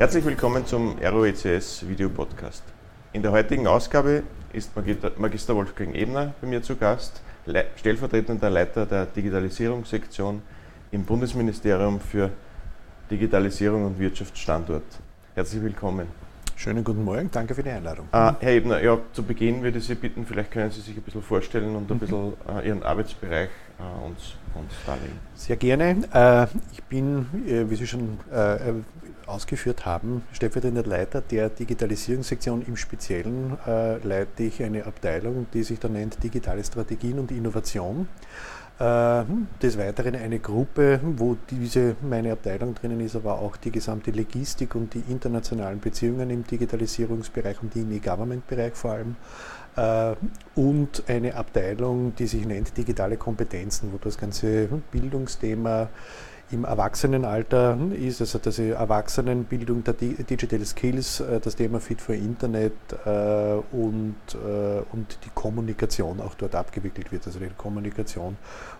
Herzlich willkommen zum ROECS Video Podcast. In der heutigen Ausgabe ist Magister Wolfgang Ebner bei mir zu Gast, stellvertretender Leiter der Digitalisierungssektion im Bundesministerium für Digitalisierung und Wirtschaftsstandort. Herzlich willkommen. Schönen guten Morgen, danke für die Einladung. Äh, Herr Ebner, ja, zu Beginn würde ich Sie bitten, vielleicht können Sie sich ein bisschen vorstellen und ein mhm. bisschen äh, Ihren Arbeitsbereich äh, uns, uns darlegen. Sehr gerne. Äh, ich bin, äh, wie Sie schon äh, ausgeführt haben, stellvertretender Leiter der Digitalisierungssektion. Im Speziellen leite ich eine Abteilung, die sich da nennt Digitale Strategien und Innovation. Äh, des Weiteren eine Gruppe, wo diese meine Abteilung drinnen ist, aber auch die gesamte Logistik und die internationalen Beziehungen im Digitalisierungsbereich und im E-Government-Bereich vor allem. Äh, und eine Abteilung, die sich nennt digitale Kompetenzen, wo das ganze Bildungsthema im Erwachsenenalter ist, also das Erwachsenenbildung der Digital Skills, äh, das Thema Fit for Internet äh, und, äh, und die Kommunikation auch dort abgewickelt wird, also die Kommunikation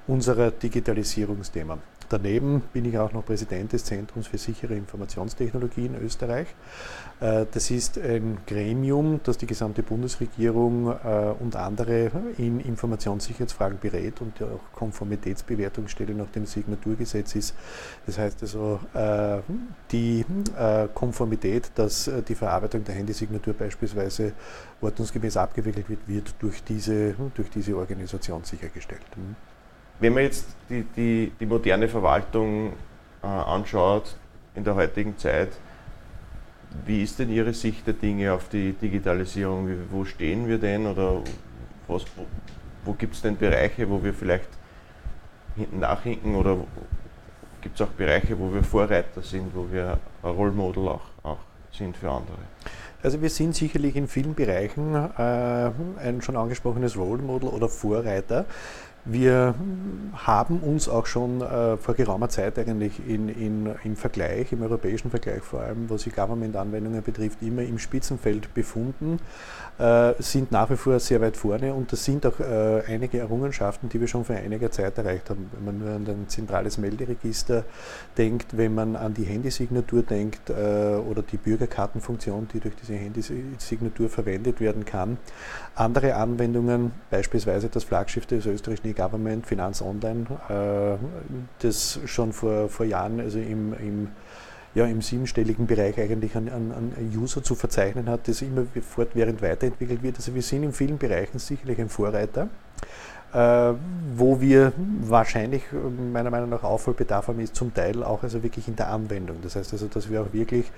unserer Digitalisierungsthemen. Daneben bin ich auch noch Präsident des Zentrums für sichere Informationstechnologie in Österreich. Äh, das ist ein Gremium, das die gesamte Bundesregierung äh, und andere in Informationssicherheitsfragen berät und auch Konformitätsbewertungsstelle nach dem Signaturgesetz ist. Das heißt also, äh, die Konformität, dass die Verarbeitung der Handysignatur beispielsweise ordnungsgemäß abgewickelt wird, wird durch diese, durch diese Organisation sichergestellt. Wenn man jetzt die, die, die moderne Verwaltung äh, anschaut in der heutigen Zeit, wie ist denn Ihre Sicht der Dinge auf die Digitalisierung? Wo stehen wir denn oder was, wo, wo gibt es denn Bereiche, wo wir vielleicht hinten nachhinken oder gibt es auch Bereiche, wo wir Vorreiter sind, wo wir ein Role Model auch, auch sind für andere? Also wir sind sicherlich in vielen Bereichen äh, ein schon angesprochenes Role Model oder Vorreiter. Wir haben uns auch schon äh, vor geraumer Zeit eigentlich in, in, im Vergleich, im europäischen Vergleich vor allem, was die Government-Anwendungen betrifft, immer im Spitzenfeld befunden, äh, sind nach wie vor sehr weit vorne und das sind auch äh, einige Errungenschaften, die wir schon vor einiger Zeit erreicht haben. Wenn man nur an ein zentrales Melderegister denkt, wenn man an die Handysignatur denkt äh, oder die Bürgerkartenfunktion, die durch diese Handysignatur verwendet werden kann. Andere Anwendungen, beispielsweise das Flaggschiff des österreichischen E-Government, Finanz Online, äh, das schon vor, vor Jahren also im, im, ja, im siebenstelligen Bereich eigentlich an, an, an User zu verzeichnen hat, das immer fortwährend weiterentwickelt wird. Also wir sind in vielen Bereichen sicherlich ein Vorreiter. Äh, wo wir wahrscheinlich meiner Meinung nach Aufholbedarf haben, ist zum Teil auch also wirklich in der Anwendung. Das heißt also, dass wir auch wirklich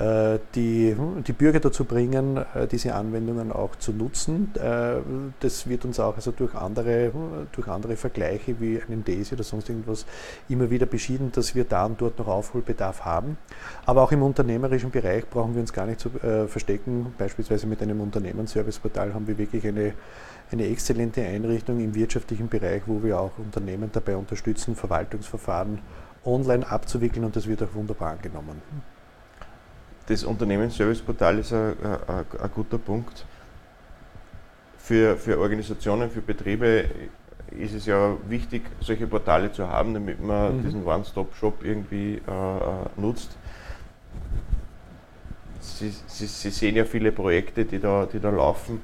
äh, die, die Bürger dazu bringen, äh, diese Anwendungen auch zu nutzen. Äh, das wird uns auch also durch andere, durch andere Vergleiche wie einen DAISY oder sonst irgendwas immer wieder beschieden, dass wir da und dort noch Aufholbedarf haben. Aber auch im unternehmerischen Bereich brauchen wir uns gar nicht zu verstecken. Beispielsweise mit einem Unternehmensserviceportal haben wir wirklich eine, eine exzellente Einrichtung im wirtschaftlichen Bereich, wo wir auch Unternehmen dabei unterstützen, Verwaltungsverfahren online abzuwickeln und das wird auch wunderbar angenommen das Unternehmensserviceportal ist ein, ein, ein, guter Punkt. Für, für Organisationen, für Betriebe ist es ja wichtig, solche Portale zu haben, damit man mhm. diesen One-Stop-Shop irgendwie äh, äh, nutzt. Sie, Sie, Sie, sehen ja viele Projekte, die da, die da laufen.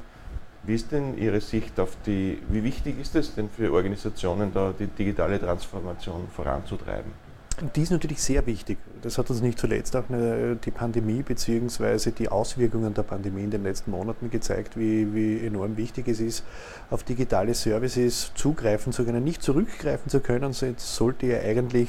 Wie ist denn Ihre Sicht auf die, wie wichtig ist es denn für Organisationen, da die digitale Transformation voranzutreiben? Die ist natürlich sehr wichtig. Das hat uns nicht zuletzt auch die Pandemie bzw. die Auswirkungen der Pandemie in den letzten Monaten gezeigt, wie, wie enorm wichtig es ist, auf digitale Services zugreifen zu können, nicht zurückgreifen zu können. Sollte ja eigentlich,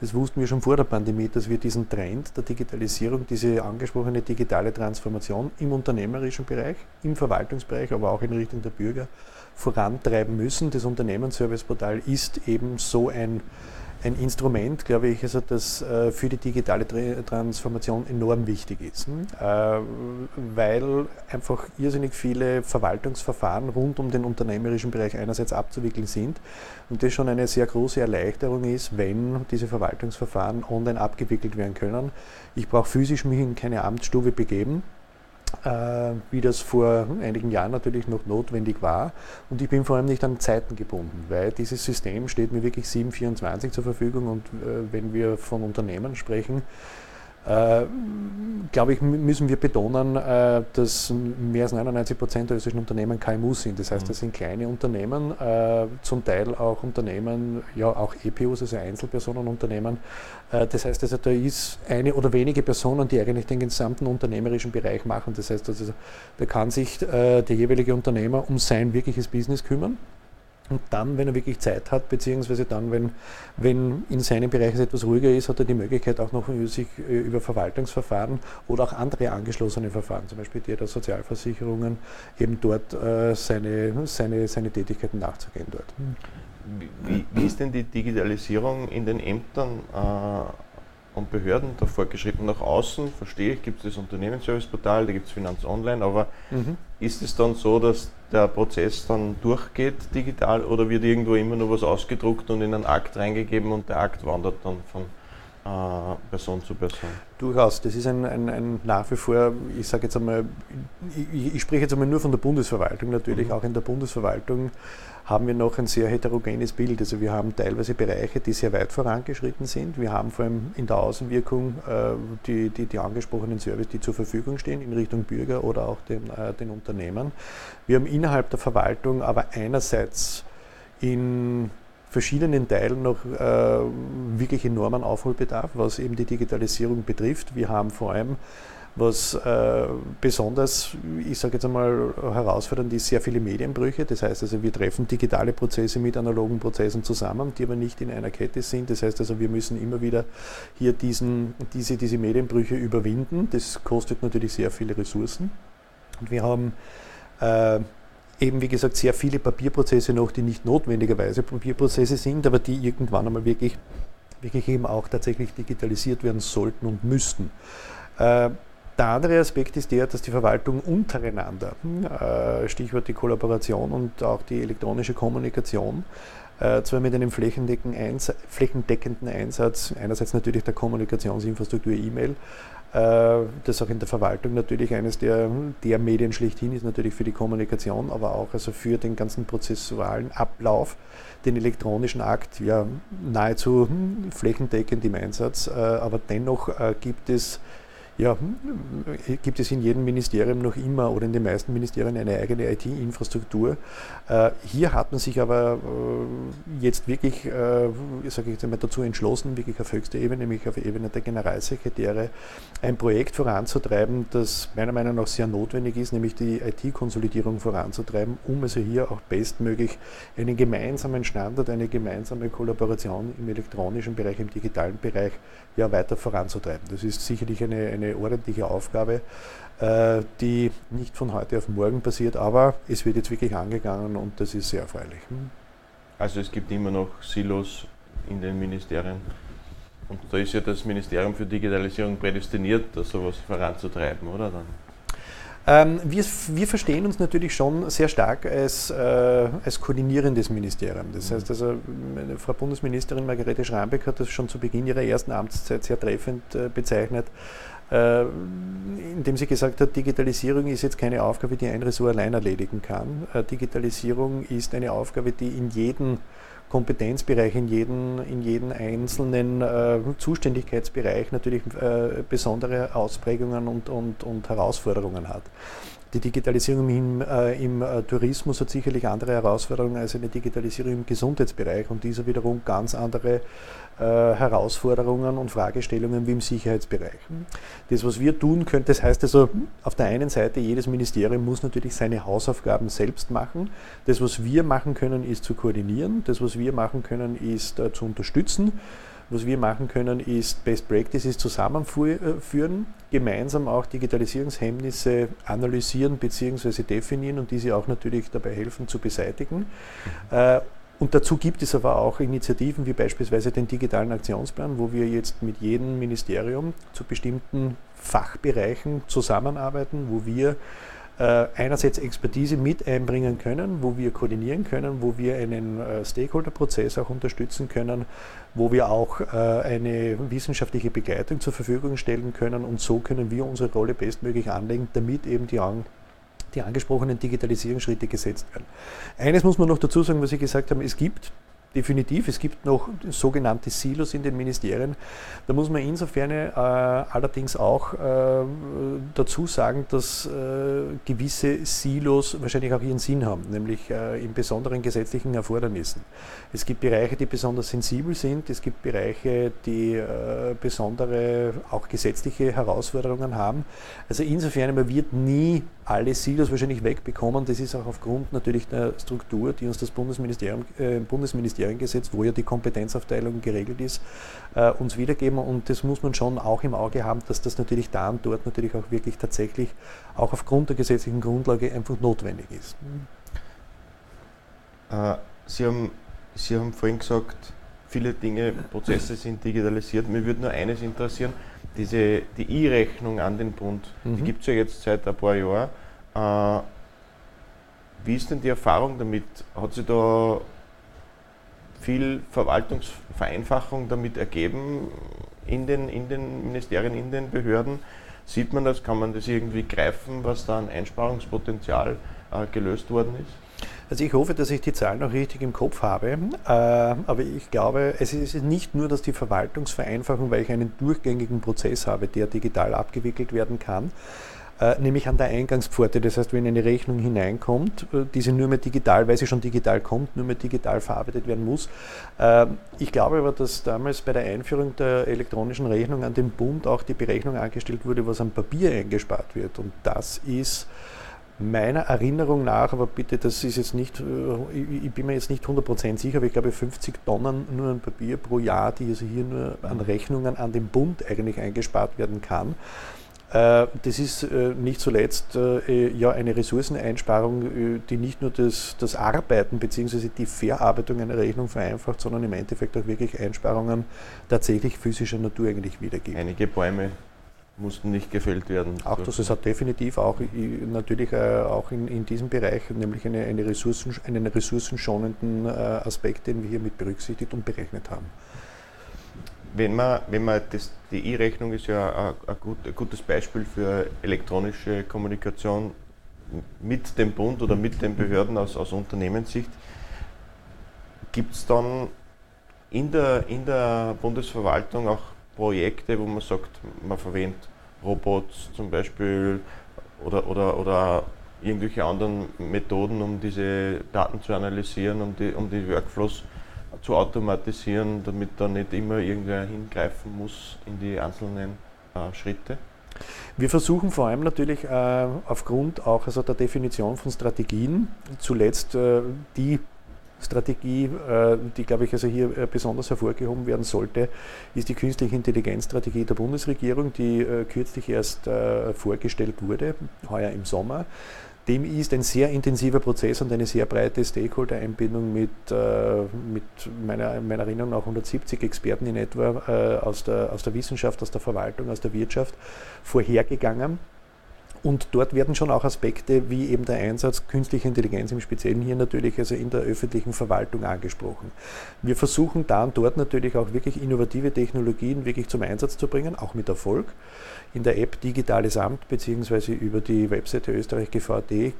das wussten wir schon vor der Pandemie, dass wir diesen Trend der Digitalisierung, diese angesprochene digitale Transformation im unternehmerischen Bereich, im Verwaltungsbereich, aber auch in Richtung der Bürger vorantreiben müssen. Das Unternehmensserviceportal ist eben so ein ein Instrument, glaube ich, also das äh, für die digitale Transformation enorm wichtig ist, hm? äh, weil einfach irrsinnig viele Verwaltungsverfahren rund um den unternehmerischen Bereich einerseits abzuwickeln sind und das schon eine sehr große Erleichterung ist, wenn diese Verwaltungsverfahren online abgewickelt werden können. Ich brauche physisch mich in keine Amtsstube begeben, wie das vor einigen Jahren natürlich noch notwendig war. Und ich bin vor allem nicht an Zeiten gebunden, weil dieses System steht mir wirklich 724 zur Verfügung und äh, wenn wir von Unternehmen sprechen, äh, glaube ich, müssen wir betonen, äh, dass mehr als 99 Prozent der österreichischen Unternehmen KMU sind. Das heißt, mhm. das sind kleine Unternehmen, äh, zum Teil auch Unternehmen, ja auch EPUs, also Einzelpersonenunternehmen. Äh, das heißt, also, da ist eine oder wenige Personen, die eigentlich den gesamten unternehmerischen Bereich machen. Das heißt, also, da kann sich der jeweilige Unternehmer um sein wirkliches Business kümmern. Und dann, wenn er wirklich Zeit hat, beziehungsweise dann, wenn, wenn in seinem Bereich es etwas ruhiger ist, hat er die Möglichkeit auch noch sich äh, über Verwaltungsverfahren oder auch andere angeschlossene Verfahren, zum Beispiel die der Sozialversicherungen, eben dort äh, seine, seine, seine Tätigkeiten nachzugehen dort. Wie, wie, ist denn die Digitalisierung in den Ämtern äh, und Behörden da fortgeschritten nach außen, verstehe ich, gibt es das Unternehmensserviceportal, da gibt es Finanz Online, aber mhm. ist es dann so, dass der Prozess dann durchgeht digital oder wird irgendwo immer nur was ausgedruckt und in einen Akt reingegeben und der Akt wandert dann von Person zu Person? Durchaus, das ist ein, ein, ein nach wie vor, ich sage jetzt einmal, ich, ich, spreche jetzt einmal nur von der Bundesverwaltung natürlich, mhm. auch in der Bundesverwaltung haben wir noch ein sehr heterogenes Bild. Also wir haben teilweise Bereiche, die sehr weit vorangeschritten sind. Wir haben vor allem in der Außenwirkung äh, die, die, die, angesprochenen Services, die zur Verfügung stehen in Richtung Bürger oder auch den, äh, den Unternehmen. Wir haben innerhalb der Verwaltung aber einerseits in verschiedenen Teilen noch äh, wirklich enormen Aufholbedarf, was eben die Digitalisierung betrifft. Wir haben vor allem was äh, besonders, ich sage jetzt einmal, herausfordernd ist, sehr viele Medienbrüche. Das heißt also, wir treffen digitale Prozesse mit analogen Prozessen zusammen, die aber nicht in einer Kette sind. Das heißt also, wir müssen immer wieder hier diesen, diese, diese Medienbrüche überwinden. Das kostet natürlich sehr viele Ressourcen. Und wir haben äh, eben, wie gesagt, sehr viele Papierprozesse noch, die nicht notwendigerweise Papierprozesse sind, aber die irgendwann einmal wirklich, wirklich eben auch tatsächlich digitalisiert werden sollten und müssten. Äh, der andere Aspekt ist der, dass die Verwaltung untereinander, äh, Stichwort die Kollaboration und auch die elektronische Kommunikation, äh, zwar mit einem flächendeckenden Einsatz, einerseits natürlich der Kommunikationsinfrastruktur E-Mail, das auch in der Verwaltung natürlich eines der, der Medien schlechthin ist, natürlich für die Kommunikation, aber auch also für den ganzen prozessualen Ablauf, den elektronischen Akt, ja nahezu flächendeckend im Einsatz, aber dennoch gibt es ja, hm, gibt es in jedem Ministerium noch immer oder in den meisten Ministerien eine eigene IT-Infrastruktur. Äh, hier hat man sich aber äh, jetzt wirklich, äh, sage ich jetzt einmal, dazu entschlossen, wirklich auf höchster Ebene, nämlich auf Ebene der Generalsekretäre, ein Projekt voranzutreiben, das meiner Meinung nach sehr notwendig ist, nämlich die IT-Konsolidierung voranzutreiben, um also hier auch bestmöglich einen gemeinsamen Standard, eine gemeinsame Kollaboration im elektronischen Bereich, im digitalen Bereich ja weiter voranzutreiben. Das ist sicherlich eine, eine ordentliche Aufgabe, äh, die nicht von heute auf morgen passiert, aber es wird jetzt wirklich angegangen und das ist sehr erfreulich. Hm? Also es gibt immer noch Silos in den Ministerien. Und da ist ja das Ministerium für Digitalisierung prädestiniert, das sowas voranzutreiben, oder dann? Ähm, wir, wir, verstehen uns natürlich schon sehr stark als, äh, als koordinierendes Ministerium. Das heißt also, Frau Bundesministerin Margarete Schrambeck hat das schon zu Beginn ihrer ersten Amtszeit sehr treffend äh, bezeichnet, indem sie gesagt hat, Digitalisierung ist jetzt keine Aufgabe, die ein Ressort allein erledigen kann. Äh, Digitalisierung ist eine Aufgabe, die in jedem Kompetenzbereich, in jedem, in jeden einzelnen äh, Zuständigkeitsbereich natürlich äh, besondere Ausprägungen und, und, und Herausforderungen hat. Die Digitalisierung im, äh, im äh, Tourismus hat sicherlich andere Herausforderungen als eine Digitalisierung im Gesundheitsbereich und dieser wiederum ganz andere äh, Herausforderungen und Fragestellungen wie im Sicherheitsbereich. Das, was wir tun können, das heißt also, auf der einen Seite, jedes Ministerium muss natürlich seine Hausaufgaben selbst machen. Das, was wir machen können, ist zu koordinieren. Das, was wir machen können, ist äh, zu unterstützen. Was wir machen können, ist Best Practices zusammenführen, gemeinsam auch Digitalisierungshemmnisse analysieren bzw. definieren und diese auch natürlich dabei helfen zu beseitigen. Mhm. Und dazu gibt es aber auch Initiativen wie beispielsweise den digitalen Aktionsplan, wo wir jetzt mit jedem Ministerium zu bestimmten Fachbereichen zusammenarbeiten, wo wir äh, einerseits Expertise mit einbringen können, wo wir koordinieren können, wo wir einen äh, Stakeholder-Prozess auch unterstützen können, wo wir auch äh, eine wissenschaftliche Begleitung zur Verfügung stellen können und so können wir unsere Rolle bestmöglich anlegen, damit eben die, an, die angesprochenen Digitalisierungsschritte gesetzt werden. Eines muss man noch dazu sagen, was Sie gesagt haben, es gibt definitiv. Es gibt noch sogenannte Silos in den Ministerien. Da muss man insofern äh, allerdings auch äh, dazu sagen, dass äh, gewisse Silos wahrscheinlich auch ihren Sinn haben, nämlich äh, in besonderen gesetzlichen Erfordernissen. Es gibt Bereiche, die besonders sensibel sind, es gibt Bereiche, die äh, besondere auch gesetzliche Herausforderungen haben. Also insofern, man wird nie alle Silos wahrscheinlich wegbekommen. Das ist auch aufgrund natürlich der Struktur, die uns das Bundesministerium, äh, Bundesministeriengesetz, wo ja die Kompetenzaufteilung geregelt ist, äh, uns wiedergeben. Und das muss man schon auch im Auge haben, dass das natürlich da und dort natürlich auch wirklich tatsächlich auch aufgrund der gesetzlichen Grundlage einfach notwendig ist. Äh, Sie, haben, Sie haben vorhin gesagt, viele Dinge, Prozesse sind digitalisiert. Mir würde nur eines interessieren diese, die E-Rechnung an den Bund, mhm. die gibt es ja jetzt seit ein paar Jahren. Äh, wie ist denn die Erfahrung damit? Hat sich da viel Verwaltungsvereinfachung damit ergeben in den, in den Ministerien, in den Behörden? Sieht man das? Kann man das irgendwie greifen, was da an Einsparungspotenzial äh, gelöst worden ist? Also ich hoffe, dass ich die Zahlen noch richtig im Kopf habe, äh, aber ich glaube, es ist nicht nur, dass die Verwaltungsvereinfachung, weil ich einen durchgängigen Prozess habe, der digital abgewickelt werden kann, äh, nämlich an der Eingangspforte. Das heißt, wenn eine Rechnung hineinkommt, äh, die sie nur mehr digital, weil sie schon digital kommt, nur mehr digital verarbeitet werden muss. Ich glaube aber, dass damals bei der Einführung der elektronischen Rechnung an den Bund auch die Berechnung angestellt wurde, was am Papier eingespart wird. Und das ist meiner Erinnerung nach, aber bitte, das ist jetzt nicht, äh, ich bin mir jetzt nicht 100% sicher, aber ich glaube 50 Tonnen nur an Papier pro Jahr, die also hier nur an Rechnungen an den Bund eigentlich eingespart werden kann. Äh, das ist äh, nicht zuletzt ja eine Ressourceneinsparung, die nicht nur das, das Arbeiten bzw. die Verarbeitung einer Rechnung vereinfacht, sondern im Endeffekt auch wirklich Einsparungen tatsächlich physischer Natur eigentlich wiedergibt. Einige Bäume mussten nicht gefällt werden. Auch das, es hat definitiv auch natürlich äh, auch in, in diesem Bereich nämlich eine, eine Ressourcen, einen ressourcenschonenden äh, Aspekt, den wir hier mit berücksichtigt und berechnet haben. Wenn man, wenn man das, die E-Rechnung ist ja ein, ein, gut, ein gutes Beispiel für elektronische Kommunikation mit dem Bund oder mit den Behörden aus, aus Unternehmenssicht. Gibt es dann in der, in der Bundesverwaltung auch Projekte, wo man sagt, man verwendet Robots zum Beispiel oder, oder, oder irgendwelche anderen Methoden, um diese Daten zu analysieren, um die, um die Workflows zu automatisieren, damit da nicht immer irgendwer hingreifen muss in die einzelnen äh, Schritte? Wir versuchen vor allem natürlich äh, aufgrund auch also der Definition von Strategien zuletzt äh, die Strategie, äh, die, glaube ich, also hier äh, besonders hervorgehoben werden sollte, ist die künstliche Intelligenzstrategie der Bundesregierung, die äh, kürzlich erst vorgestellt wurde, heuer im Sommer. Dem ist ein sehr intensiver Prozess und eine sehr breite Stakeholder-Einbindung mit, mit meiner, meiner Erinnerung nach 170 Experten in etwa aus, der, aus der Wissenschaft, aus der Verwaltung, aus der Wirtschaft vorhergegangen. Und dort werden schon auch Aspekte wie eben der Einsatz künstlicher Intelligenz im Speziellen hier natürlich also in der öffentlichen Verwaltung angesprochen. Wir versuchen da und dort natürlich auch wirklich innovative Technologien wirklich zum Einsatz zu bringen, auch mit Erfolg. In der App Digitales Amt bzw. über die Webseite Österreich GVD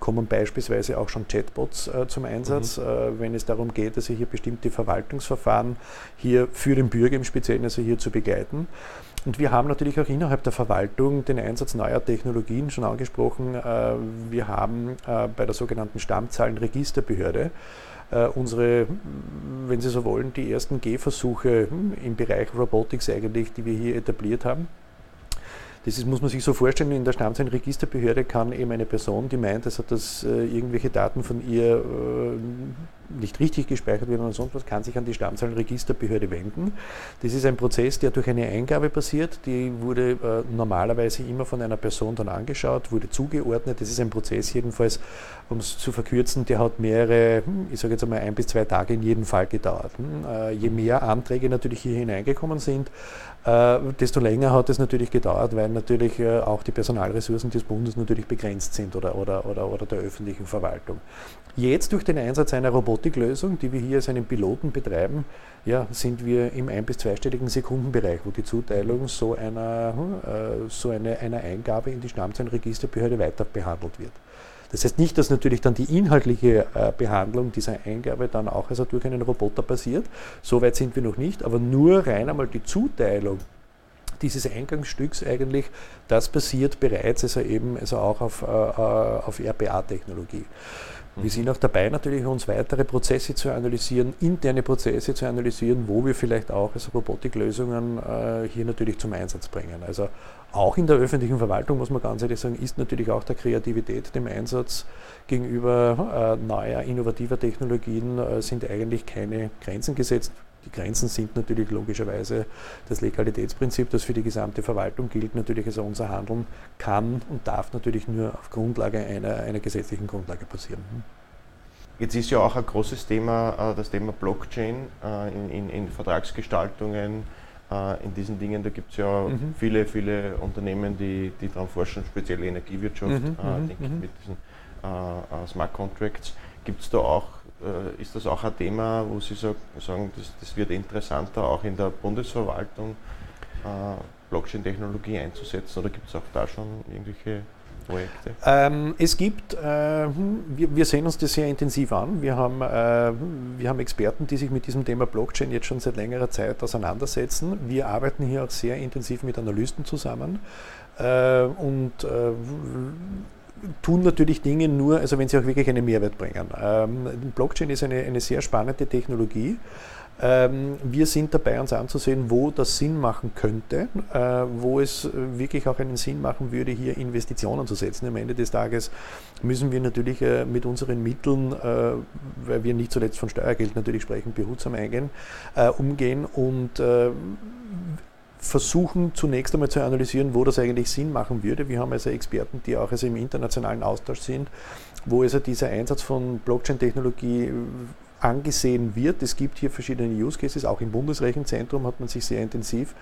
kommen beispielsweise auch schon Chatbots äh, zum Einsatz, mhm. äh, wenn es darum geht, also hier bestimmte Verwaltungsverfahren hier für den Bürger im Speziellen also hier zu begleiten. Und wir haben natürlich auch innerhalb der Verwaltung den Einsatz neuer Technologien schon angesprochen. Äh, wir haben äh, bei der sogenannten Stammzahlenregisterbehörde äh, unsere, wenn Sie so wollen, die ersten Gehversuche hm, im Bereich Robotics eigentlich, die wir hier etabliert haben. Das ist, muss man sich so vorstellen, in der Stammzahlenregisterbehörde kann eben eine Person, die meint, also, dass äh, irgendwelche Daten von ihr äh, nicht richtig gespeichert werden oder sonst was, kann sich an die Stammzahlenregisterbehörde wenden. Das ist ein Prozess, der durch eine Eingabe passiert. Die wurde äh, normalerweise immer von einer Person dann angeschaut, wurde zugeordnet. Das ist ein Prozess jedenfalls, um es zu verkürzen, der hat mehrere, hm, ich sage jetzt einmal ein bis zwei Tage in jedem Fall gedauert. Hm, äh, je mehr Anträge natürlich hier hineingekommen sind, äh, desto länger hat es natürlich gedauert, weil natürlich äh, auch die Personalressourcen des Bundes natürlich begrenzt sind oder, oder, oder, oder der öffentlichen Verwaltung. Jetzt durch den Einsatz einer Robotiklösung, die wir hier als einen Piloten betreiben, ja, sind wir im ein- bis zweistelligen Sekundenbereich, wo die Zuteilung so einer, äh, so eine, einer Eingabe in die Stammzahlenregisterbehörde weiter behandelt wird. Das heißt nicht, dass natürlich dann die inhaltliche äh, Behandlung dieser Eingabe dann auch also durch einen Roboter passiert. So weit sind wir noch nicht, aber nur rein einmal die Zuteilung dieses Eingangsstücks eigentlich, das passiert bereits also eben also auch auf, äh, auf RPA-Technologie. Wir sind auch dabei, natürlich uns weitere Prozesse zu analysieren, interne Prozesse zu analysieren, wo wir vielleicht auch also Robotiklösungen äh, hier natürlich zum Einsatz bringen. Also auch in der öffentlichen Verwaltung, muss man ganz ehrlich sagen, ist natürlich auch der Kreativität dem Einsatz gegenüber äh, neuer, innovativer Technologien äh, sind eigentlich keine Grenzen gesetzt. Die Grenzen sind natürlich logischerweise das Legalitätsprinzip, das für die gesamte Verwaltung gilt. Natürlich, also unser Handeln kann und darf natürlich nur auf Grundlage einer, einer gesetzlichen Grundlage passieren. Jetzt ist ja auch ein großes Thema äh, das Thema Blockchain äh, in, in, in Vertragsgestaltungen, äh, in diesen Dingen. Da gibt es ja mhm. viele, viele Unternehmen, die, die daran forschen, speziell Energiewirtschaft, mhm, äh, mhm, denke ich, mhm. mit diesen äh, Smart Contracts. Gibt es da auch ist das auch ein Thema, wo Sie sagen, das, das wird interessanter, auch in der Bundesverwaltung äh, Blockchain-Technologie einzusetzen oder gibt es auch da schon irgendwelche Projekte? Ähm, es gibt, äh, wir, wir, sehen uns das sehr intensiv an. Wir haben, äh, wir haben Experten, die sich mit diesem Thema Blockchain jetzt schon seit längerer Zeit auseinandersetzen. Wir arbeiten hier auch sehr intensiv mit Analysten zusammen äh, und äh, tun natürlich Dinge nur, also wenn sie auch wirklich einen Mehrwert bringen. Ähm, Blockchain ist eine, eine sehr spannende Technologie. Ähm, wir sind dabei, uns anzusehen, wo das Sinn machen könnte, äh, wo es wirklich auch einen Sinn machen würde, hier Investitionen zu setzen. Am Ende des Tages müssen wir natürlich äh, mit unseren Mitteln, äh, weil wir nicht zuletzt von Steuergeld natürlich sprechen, behutsam eingehen, äh, umgehen und äh, versuchen zunächst einmal zu analysieren, wo das eigentlich Sinn machen würde. Wir haben also Experten, die auch also im internationalen Austausch sind, wo also dieser Einsatz von Blockchain-Technologie äh, angesehen wird. Es gibt hier verschiedene Use Cases, auch im Bundesrechenzentrum hat man sich sehr intensiv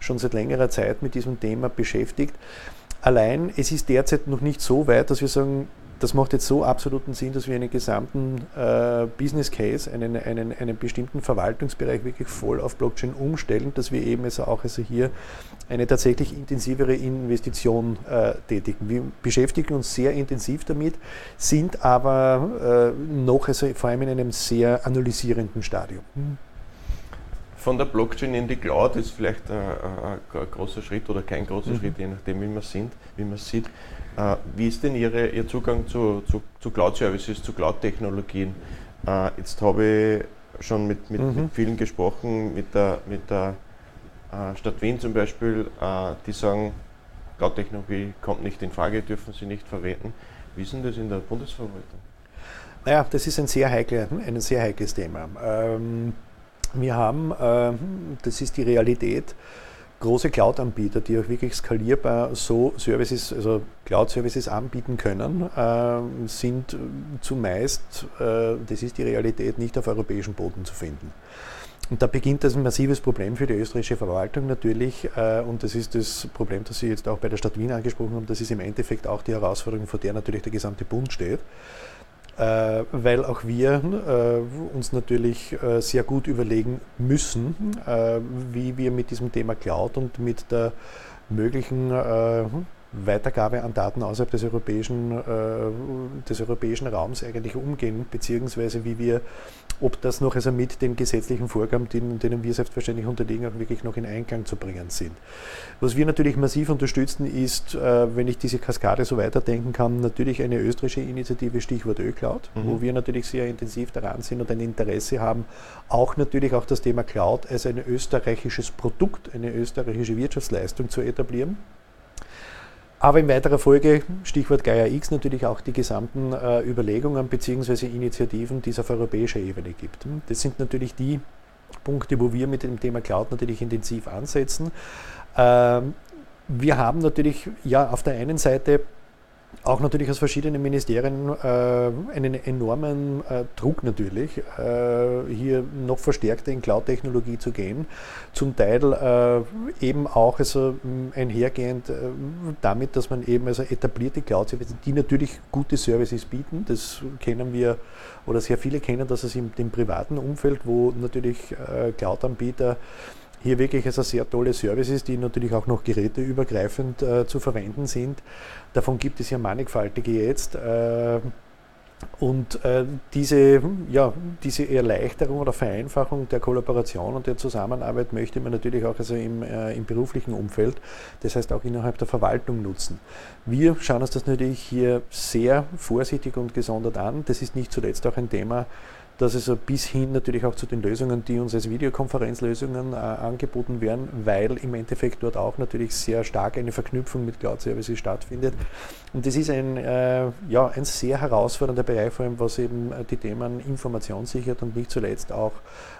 schon seit längerer Zeit mit diesem Thema beschäftigt. Allein es ist derzeit noch nicht so weit, dass wir sagen, das macht jetzt so absoluten Sinn, dass wir einen gesamten äh, Business Case, einen, einen, einen bestimmten Verwaltungsbereich wirklich voll auf Blockchain umstellen, dass wir eben also auch also hier eine tatsächlich intensivere Investition äh, tätigen. Wir beschäftigen uns sehr intensiv damit, sind aber äh, noch also vor allem in einem sehr analysierenden Stadium. Von der Blockchain in die Cloud ist vielleicht ein, ein, ein großer Schritt oder kein großer mhm. Schritt, je nachdem, wie man es sieht. Äh, wie ist denn Ihre, Ihr Zugang zu, zu, zu Cloud-Services, zu Cloud-Technologien? Äh, jetzt habe ich schon mit, mit, mhm. mit, vielen gesprochen, mit der, mit der äh, Stadt Wien zum Beispiel, die sagen, Cloud-Technologie kommt nicht in Frage, dürfen sie nicht verwenden. Wie ist denn das in der Bundesverwaltung? Naja, das ist ein sehr, heikle, ein sehr heikles Thema. Ähm, wir haben, das ist die Realität, große Cloud-Anbieter, die auch wirklich skalierbar so Services, also Cloud-Services anbieten können, äh, sind zumeist, äh, das ist die Realität, nicht auf europäischem Boden zu finden. Und da beginnt das ein massives Problem für die österreichische Verwaltung natürlich. Äh, und das ist das Problem, das Sie jetzt auch bei der Stadt Wien angesprochen haben. Das ist im Endeffekt auch die Herausforderung, vor der natürlich der gesamte Bund steht. Äh, weil auch wir äh, uns natürlich äh, sehr gut überlegen müssen, wie wir mit diesem Thema Cloud und mit der möglichen Weitergabe an Daten außerhalb des europäischen, äh, des europäischen Raums eigentlich umgehen, beziehungsweise wie wir, ob das noch also mit den gesetzlichen Vorgaben, denen, denen wir selbstverständlich unterliegen, auch wirklich noch in Einklang zu bringen sind. Was wir natürlich massiv unterstützen, ist, äh, wenn ich diese Kaskade so weiterdenken kann, natürlich eine österreichische Initiative, Stichwort Öcloud, mhm. wo wir natürlich sehr intensiv daran sind und ein Interesse haben, auch natürlich auch das Thema Cloud als ein österreichisches Produkt, eine österreichische Wirtschaftsleistung zu etablieren. Aber in weiterer Folge, Stichwort Gaia X, natürlich auch die gesamten äh, Überlegungen bzw. Initiativen, die es auf europäischer Ebene gibt. Hm, das sind natürlich die Punkte, wo wir mit dem Thema Cloud natürlich intensiv ansetzen. Ähm, wir haben natürlich ja auf der einen Seite auch natürlich aus verschiedenen Ministerien äh, einen enormen äh, Druck natürlich, äh, hier noch verstärkter in Cloud-Technologie zu gehen. Zum Teil äh, eben auch also, einhergehend äh, damit, dass man eben also etablierte Cloud-Services, die natürlich gute Services bieten, das kennen wir oder sehr viele kennen, dass es im dem privaten Umfeld, wo natürlich äh, Cloud-Anbieter hier wirklich also sehr tolle Services, die natürlich auch noch geräteübergreifend äh, zu verwenden sind. Davon gibt es ja mannigfaltige jetzt. Äh, und äh, diese, ja, diese Erleichterung oder Vereinfachung der Kollaboration und der Zusammenarbeit möchte man natürlich auch also im, äh, im beruflichen Umfeld, das heißt auch innerhalb der Verwaltung nutzen. Wir schauen uns das natürlich hier sehr vorsichtig und gesondert an. Das ist nicht zuletzt auch ein Thema, dass es bis hin natürlich auch zu den Lösungen, die uns als Videokonferenzlösungen äh, angeboten werden, weil im Endeffekt dort auch natürlich sehr stark eine Verknüpfung mit Cloud-Services stattfindet. Und das ist ein, äh, ja, ein sehr herausfordernder Bereich, vor allem was eben äh, die Themen Informationssicherheit und nicht zuletzt auch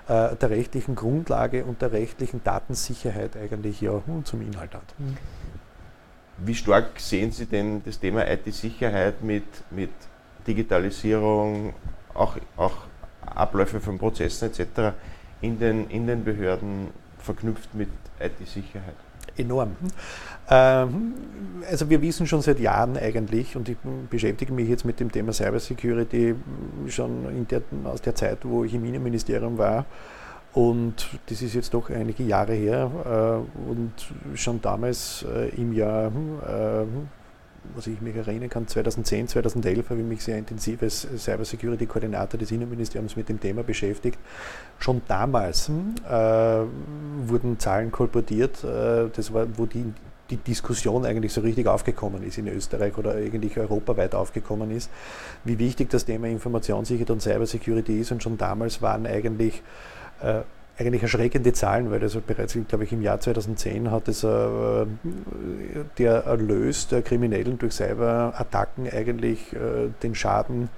äh, der rechtlichen Grundlage und der rechtlichen Datensicherheit eigentlich ja zum Inhalt hat. Wie stark sehen Sie denn das Thema IT-Sicherheit mit, mit Digitalisierung, auch, auch Abläufe von Prozessen etc. in den, in den Behörden verknüpft mit IT-Sicherheit? Enorm. Ähm, also wir wissen schon seit Jahren eigentlich, und ich beschäftige mich jetzt mit dem Thema Cybersecurity schon der, aus der Zeit, wo ich im Innenministerium war, und das ist jetzt doch einige Jahre her. Äh, und schon damals äh, im Jahr äh, was ich mich erinnern kann, 2010, 2011 habe ich mich sehr intensiv als Cybersecurity-Koordinator des Innenministeriums mit dem Thema beschäftigt. Schon damals äh, wurden Zahlen kolportiert, äh, das war, wo die, die Diskussion eigentlich so richtig aufgekommen ist in Österreich oder eigentlich europaweit aufgekommen ist, wie wichtig das Thema Informationssicherheit und Cybersecurity ist. Und schon damals waren eigentlich äh, eigentlich erschreckende Zahlen, weil also bereits, glaube ich, im Jahr 2010 hat es äh, der Erlös der Kriminellen durch Cyberattacken eigentlich äh, den Schaden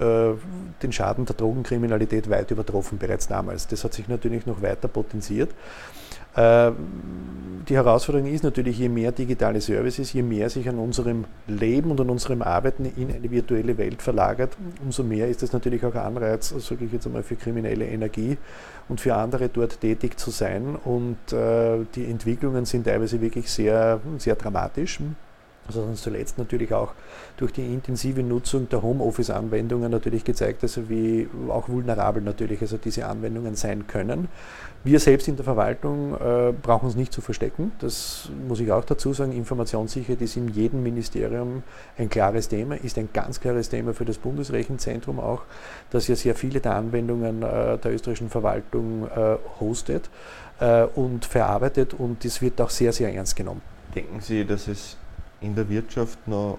äh, den Schaden der Drogenkriminalität weit übertroffen bereits damals. Das hat sich natürlich noch weiter potenziert. Äh, die Herausforderung ist natürlich, je mehr digitale Services, je mehr sich an unserem Leben und an unserem Arbeiten in eine virtuelle Welt verlagert, umso mehr ist es natürlich auch ein Anreiz, sage ich jetzt einmal, für kriminelle Energie und für andere dort tätig zu sein. Und äh, die Entwicklungen sind teilweise wirklich sehr, sehr dramatisch. Hat uns zuletzt natürlich auch durch die intensive Nutzung der Homeoffice-Anwendungen natürlich gezeigt, also wie auch vulnerabel natürlich also diese Anwendungen sein können. Wir selbst in der Verwaltung äh, brauchen uns nicht zu verstecken. Das muss ich auch dazu sagen. Informationssicherheit ist in jedem Ministerium ein klares Thema, ist ein ganz klares Thema für das Bundesrechenzentrum auch, das ja sehr viele der Anwendungen äh, der österreichischen Verwaltung äh, hostet äh, und verarbeitet und das wird auch sehr, sehr ernst genommen. Denken Sie, dass es in der Wirtschaft noch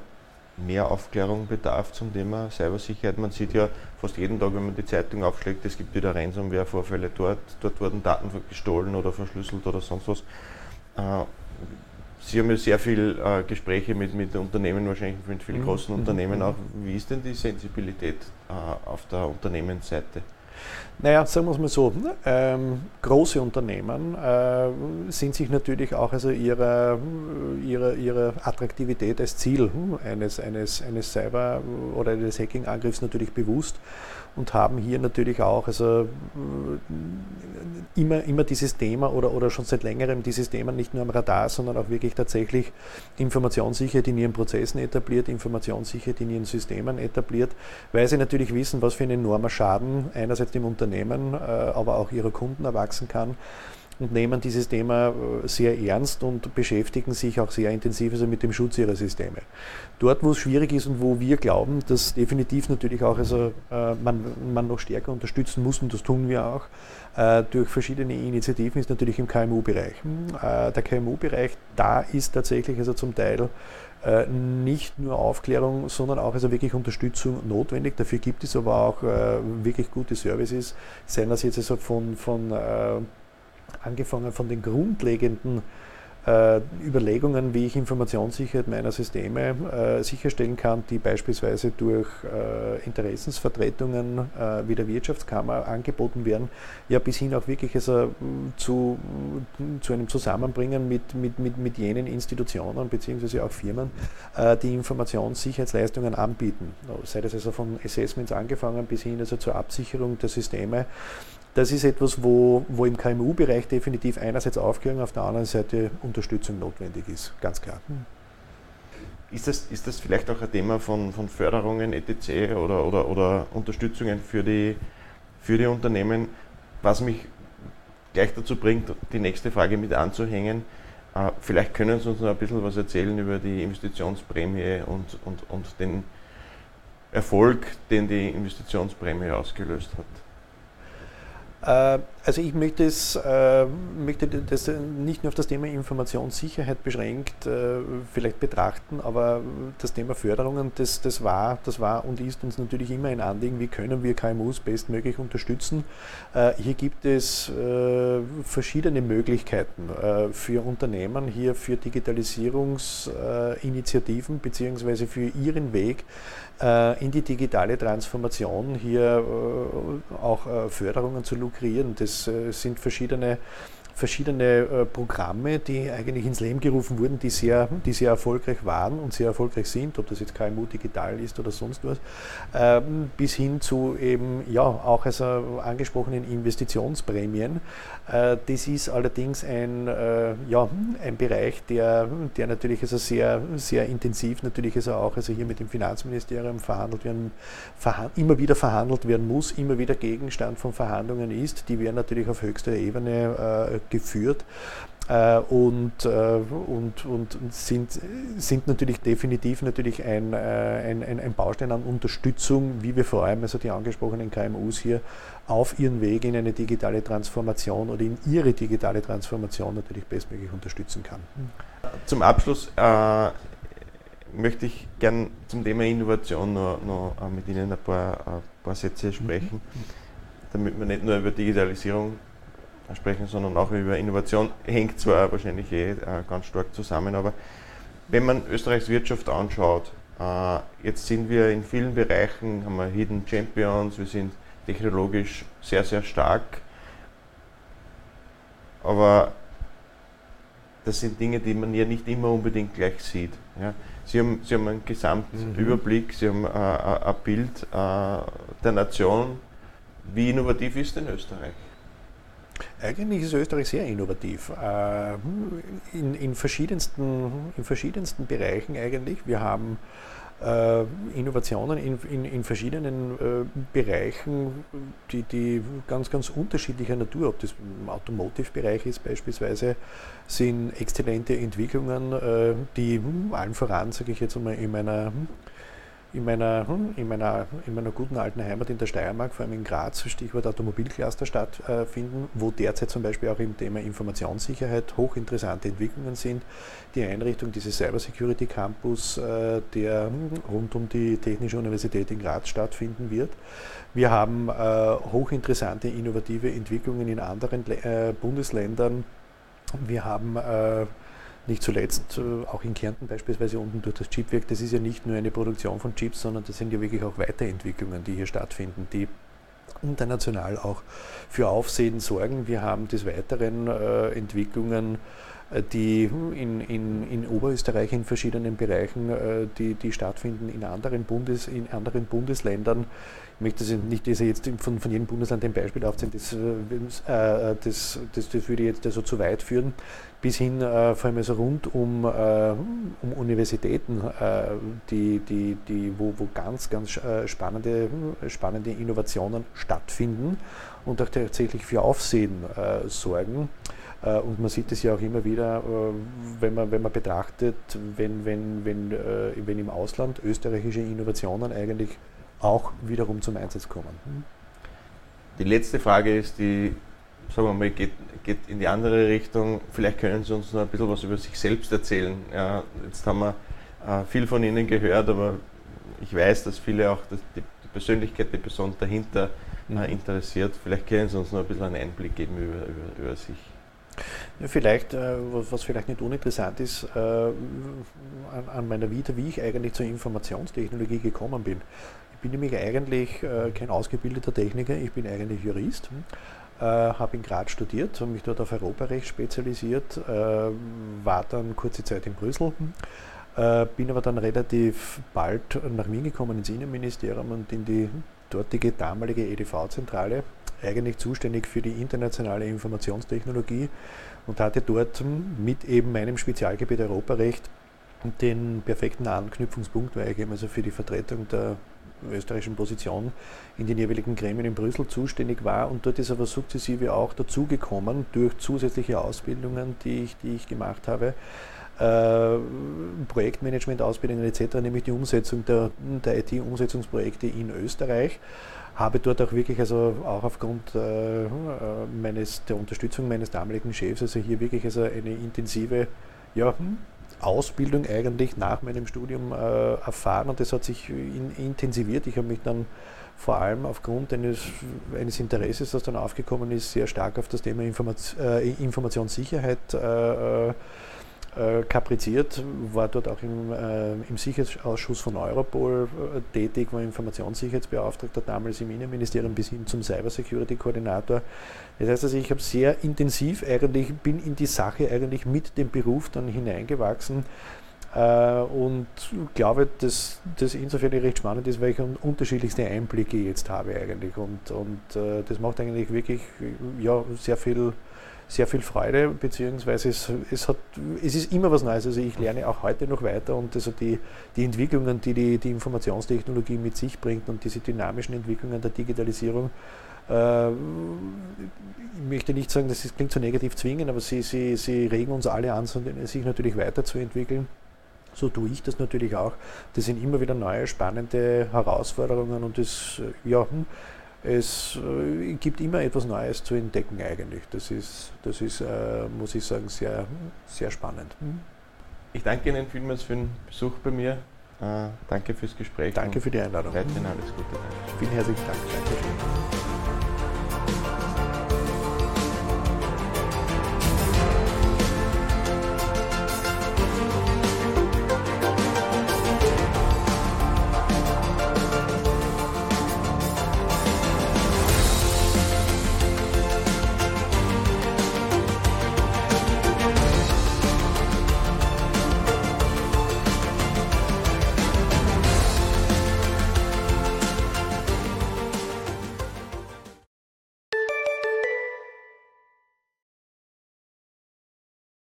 mehr Aufklärung bedarf zum Thema Cybersicherheit. Man sieht ja fast jeden Tag, wenn man die Zeitung aufschlägt, es gibt wieder Ransomware-Vorfälle dort, dort wurden Daten gestohlen oder verschlüsselt oder sonst was. Äh, Sie haben ja sehr viele äh, Gespräche mit, mit Unternehmen, wahrscheinlich mit vielen mhm. großen mhm. Unternehmen auch. Wie ist denn die Sensibilität äh, auf der Unternehmensseite? Naja, sagen wir es mal so, ähm, große Unternehmen äh, sind sich natürlich auch also ihrer, ihrer, ihrer Attraktivität als Ziel eines, eines, eines Cyber- oder eines Hacking-Angriffs natürlich bewusst und haben hier natürlich auch also äh, immer, immer dieses Thema oder, oder schon seit längerem dieses Thema nicht nur am Radar, sondern auch wirklich tatsächlich Informationssicherheit in ihren Prozessen etabliert, Informationssicherheit in ihren Systemen etabliert, weil sie natürlich wissen, was für ein enormer Schaden einerseits dem Unternehmen, äh, aber auch ihrer Kunden erwachsen kann und nehmen dieses Thema äh, sehr ernst und beschäftigen sich auch sehr intensiv also mit dem Schutz ihrer Systeme. Dort, wo es schwierig ist und wo wir glauben, dass definitiv natürlich auch also, äh, man, man noch stärker unterstützen muss, und das tun wir auch, äh, durch verschiedene Initiativen, ist natürlich im KMU-Bereich. Äh, der KMU-Bereich, da ist tatsächlich also zum Teil nicht nur Aufklärung, sondern auch also wirklich Unterstützung notwendig. Dafür gibt es aber auch wirklich gute Services, seien das jetzt also von, von angefangen von den grundlegenden äh, Überlegungen, wie ich Informationssicherheit meiner Systeme äh, sicherstellen kann, die beispielsweise durch äh, Interessensvertretungen äh, wie der Wirtschaftskammer angeboten werden, ja bis hin auch wirklich also, zu, zu einem Zusammenbringen mit, mit, mit, mit jenen Institutionen bzw. auch Firmen, äh, die Informationssicherheitsleistungen anbieten. Sei das also von Assessments angefangen bis hin also zur Absicherung der Systeme das ist etwas, wo, wo im KMU-Bereich definitiv einerseits Aufklärung, auf der anderen Seite Unterstützung notwendig ist, ganz klar. Hm. Ist das, ist das vielleicht auch ein Thema von, von Förderungen, etc. Oder, oder, oder Unterstützungen für die, für die Unternehmen? Was mich gleich dazu bringt, die nächste Frage mit anzuhängen. Äh, vielleicht können Sie uns noch ein bisschen was erzählen über die Investitionsprämie und, und, und den Erfolg, den die Investitionsprämie ausgelöst hat. Äh, also ich möchte, es, äh, möchte das nicht nur auf das Thema Informationssicherheit beschränkt äh, vielleicht betrachten, aber das Thema Förderungen, das, das, war, das war und ist uns natürlich immer ein Anliegen, wie können wir KMUs bestmöglich unterstützen. Hier gibt es verschiedene Möglichkeiten für Unternehmen, hier für Digitalisierungsinitiativen bzw. für ihren Weg in die digitale Transformation hier auch Förderungen zu lukrieren. Das es äh, sind verschiedene verschiedene äh, Programme, die eigentlich ins Leben gerufen wurden, die sehr, die sehr erfolgreich waren und sehr erfolgreich sind, ob das jetzt KMU digital ist oder sonst was, ähm, bis hin zu eben, ja, auch also angesprochenen Investitionsprämien. Äh, das ist allerdings ein, ja, ein Bereich, der, der natürlich also sehr, sehr intensiv natürlich also auch also hier mit dem Finanzministerium verhandelt werden, immer wieder verhandelt werden muss, immer wieder Gegenstand von Verhandlungen ist. Die werden natürlich auf höchster Ebene geführt. Äh, und, äh, und, und sind, sind natürlich definitiv natürlich ein, äh, ein, ein, ein, Baustein an Unterstützung, wie wir vor allem also die angesprochenen KMUs hier auf ihren Weg in eine digitale Transformation oder in ihre digitale Transformation natürlich bestmöglich unterstützen kann. Zum Abschluss äh, möchte ich gern zum Thema Innovation noch, noch mit Ihnen ein paar, ein paar Sätze sprechen, mhm. damit wir nicht nur über Digitalisierung sprechen, sondern auch über Innovation. Hängt zwar wahrscheinlich eh äh, ganz stark zusammen, aber wenn man Österreichs Wirtschaft anschaut, äh, jetzt sind wir in vielen Bereichen, haben wir Hidden Champions, wir sind technologisch sehr, sehr stark, aber das sind Dinge, die man ja nicht immer unbedingt gleich sieht. Ja. Sie, haben, Sie haben einen Gesamtüberblick, mhm. Sie haben äh, ein Bild äh, der Nation. Wie innovativ ist denn Österreich? Eigentlich ist Österreich sehr innovativ. Äh, in, in, verschiedensten, in verschiedensten Bereichen eigentlich. Wir haben äh, Innovationen in, in, in verschiedenen äh, Bereichen, die, die ganz, ganz unterschiedlicher Natur, ob das im Automotive-Bereich ist beispielsweise, sind exzellente Entwicklungen, die allen voran, sage ich jetzt einmal, in meiner in meiner, hm, in, meiner, in meiner guten alten Heimat in der Steiermark, vor allem in Graz, Stichwort Automobilcluster stattfinden, wo derzeit zum Beispiel auch im Thema Informationssicherheit hochinteressante Entwicklungen sind. Die Einrichtung dieses Cybersecurity Campus, äh, der hm, rund um die Technische Universität in Graz stattfinden wird. Wir haben äh, hochinteressante innovative Entwicklungen in anderen äh, Bundesländern. Wir haben nicht zuletzt äh, auch in Kärnten beispielsweise unten durch das Chipwerk, das ist ja nicht nur eine Produktion von Chips, sondern das sind ja wirklich auch Weiterentwicklungen, die hier stattfinden, die international auch für Aufsehen sorgen. Wir haben des Weiteren äh, Entwicklungen, die in, in, in Oberösterreich in verschiedenen Bereichen, äh, die, die stattfinden in anderen, Bundes, in anderen Bundesländern. Ich möchte nicht jetzt von, von jedem Bundesland ein Beispiel aufzählen, das, äh, das, das, das würde jetzt also zu weit führen bis hin äh, vor allem also rund um, um Universitäten, die, die, die, wo, wo ganz, ganz spannende, spannende Innovationen stattfinden und auch tatsächlich für Aufsehen sorgen. Äh, und man sieht es ja auch immer wieder, wenn man, wenn man betrachtet, wenn, wenn, wenn, wenn im Ausland österreichische Innovationen eigentlich auch wiederum zum Einsatz kommen. Die letzte Frage ist die sagen wir mal, geht, geht in die andere Richtung. Vielleicht können Sie uns noch ein bisschen was über sich selbst erzählen. Ja, jetzt haben wir äh, viel von Ihnen gehört, aber ich weiß, dass viele auch die, Persönlichkeit, die Person dahinter äh, mhm. interessiert. Vielleicht können Sie uns noch ein bisschen einen Einblick geben über, über, über sich. Vielleicht, äh, was vielleicht nicht uninteressant ist, äh, an, meiner Vita, wie ich eigentlich zur Informationstechnologie gekommen bin. Ich bin nämlich eigentlich äh, kein ausgebildeter Techniker, ich bin eigentlich Jurist äh, habe in Graz studiert, habe mich dort auf Europarecht spezialisiert, war dann kurze Zeit in Brüssel, äh, bin aber dann relativ bald nach Wien gekommen ins Innenministerium und in die dortige damalige EDV-Zentrale, eigentlich zuständig für die internationale Informationstechnologie und hatte dort mit eben meinem Spezialgebiet Europarecht den perfekten Anknüpfungspunkt, weil ich eben also für die Vertretung der österreichischen Position in den jeweiligen Gremien in Brüssel zuständig war und dort ist aber sukzessive auch dazugekommen durch zusätzliche Ausbildungen, die ich, die ich gemacht habe. Äh, Projektmanagement-Ausbildungen etc., nämlich die Umsetzung der, der IT-Umsetzungsprojekte in Österreich habe dort auch wirklich, also auch aufgrund äh, meines, der Unterstützung meines damaligen Chefs, also hier wirklich also eine intensive ja, Ausbildung eigentlich nach meinem Studium äh, erfahren und das hat sich in, intensiviert. Ich habe mich dann vor allem aufgrund eines, eines Interesses, das dann aufgekommen ist, sehr stark auf das Thema Informat äh, Informationssicherheit äh, äh kapriziert, war dort auch im, äh, im Sicherheitsausschuss von Europol äh, tätig, war Informationssicherheitsbeauftragter damals im Innenministerium bis hin zum Cybersecurity-Koordinator. Das heißt also, ich habe sehr intensiv eigentlich, bin in die Sache eigentlich mit dem Beruf dann hineingewachsen äh, und glaube, dass das insofern recht spannend ist, weil ich unterschiedlichste Einblicke jetzt habe eigentlich und, und äh, das macht eigentlich wirklich ja, sehr viel sehr viel Freude, beziehungsweise es, es, hat, es ist immer was Neues. Also ich lerne auch heute noch weiter und also die, die Entwicklungen, die, die die Informationstechnologie mit sich bringt und diese dynamischen Entwicklungen der Digitalisierung, äh, ich möchte nicht sagen, das klingt so negativ zwingen, aber sie, sie, sie regen uns alle an, sich natürlich weiterzuentwickeln. So tue ich das natürlich auch. Das sind immer wieder neue, spannende Herausforderungen und das, ja, hm, es äh, gibt immer etwas Neues zu entdecken eigentlich. Das ist, das ist äh, muss ich sagen, sehr, sehr spannend. Mhm. Ich danke Ihnen vielmals für den Besuch bei mir. Äh, danke fürs Gespräch. Danke für die Einladung. Weiterhin alles Gute. Vielen herzlichen Dank. Dankeschön.